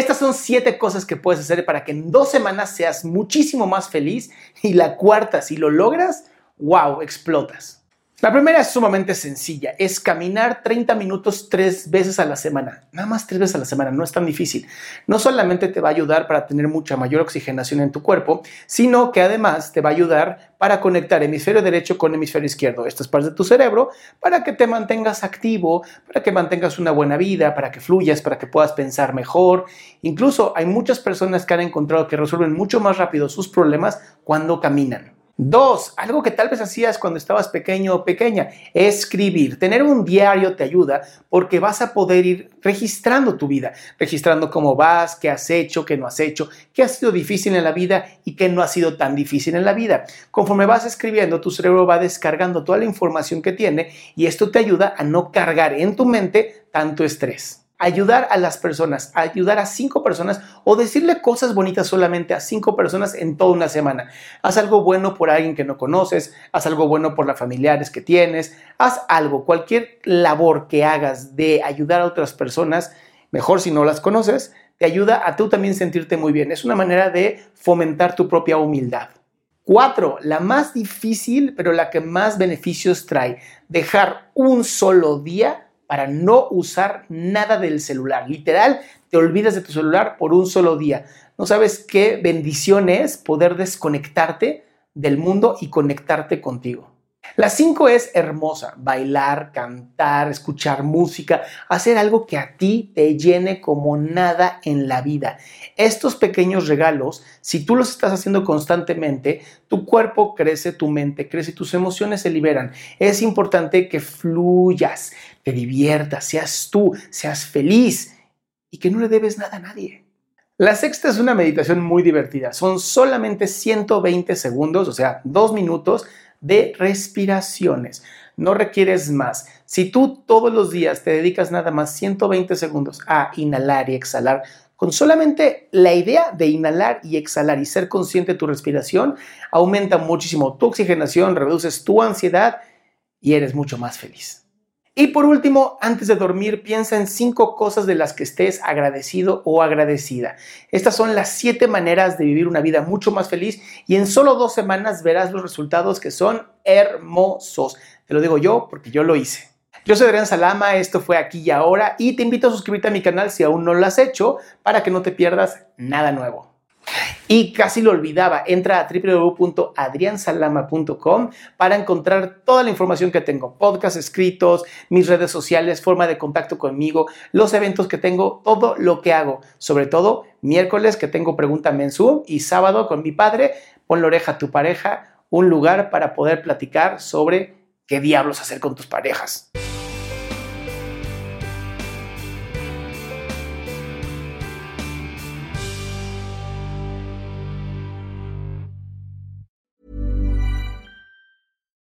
Estas son siete cosas que puedes hacer para que en dos semanas seas muchísimo más feliz y la cuarta, si lo logras, wow, explotas. La primera es sumamente sencilla, es caminar 30 minutos tres veces a la semana, nada más tres veces a la semana, no es tan difícil. No solamente te va a ayudar para tener mucha mayor oxigenación en tu cuerpo, sino que además te va a ayudar para conectar hemisferio derecho con hemisferio izquierdo, estas partes de tu cerebro, para que te mantengas activo, para que mantengas una buena vida, para que fluyas, para que puedas pensar mejor. Incluso hay muchas personas que han encontrado que resuelven mucho más rápido sus problemas cuando caminan. Dos, algo que tal vez hacías cuando estabas pequeño o pequeña, escribir. Tener un diario te ayuda porque vas a poder ir registrando tu vida, registrando cómo vas, qué has hecho, qué no has hecho, qué ha sido difícil en la vida y qué no ha sido tan difícil en la vida. Conforme vas escribiendo, tu cerebro va descargando toda la información que tiene y esto te ayuda a no cargar en tu mente tanto estrés ayudar a las personas, ayudar a cinco personas o decirle cosas bonitas solamente a cinco personas en toda una semana. Haz algo bueno por alguien que no conoces, haz algo bueno por las familiares que tienes, haz algo, cualquier labor que hagas de ayudar a otras personas, mejor si no las conoces, te ayuda a tú también sentirte muy bien. Es una manera de fomentar tu propia humildad. Cuatro, la más difícil, pero la que más beneficios trae, dejar un solo día para no usar nada del celular. Literal, te olvidas de tu celular por un solo día. No sabes qué bendición es poder desconectarte del mundo y conectarte contigo. La 5 es hermosa, bailar, cantar, escuchar música, hacer algo que a ti te llene como nada en la vida. Estos pequeños regalos, si tú los estás haciendo constantemente, tu cuerpo crece, tu mente crece tus emociones se liberan. Es importante que fluyas, te diviertas, seas tú, seas feliz y que no le debes nada a nadie. La sexta es una meditación muy divertida. Son solamente 120 segundos, o sea, dos minutos de respiraciones. No requieres más. Si tú todos los días te dedicas nada más 120 segundos a inhalar y exhalar, con solamente la idea de inhalar y exhalar y ser consciente de tu respiración, aumenta muchísimo tu oxigenación, reduces tu ansiedad y eres mucho más feliz. Y por último, antes de dormir, piensa en cinco cosas de las que estés agradecido o agradecida. Estas son las siete maneras de vivir una vida mucho más feliz y en solo dos semanas verás los resultados que son hermosos. Te lo digo yo porque yo lo hice. Yo soy Adrián Salama, esto fue aquí y ahora y te invito a suscribirte a mi canal si aún no lo has hecho para que no te pierdas nada nuevo. Y casi lo olvidaba, entra a www.adriansalama.com para encontrar toda la información que tengo, podcasts escritos, mis redes sociales, forma de contacto conmigo, los eventos que tengo, todo lo que hago. Sobre todo, miércoles que tengo Pregunta en y sábado con mi padre, pon la oreja a tu pareja, un lugar para poder platicar sobre qué diablos hacer con tus parejas.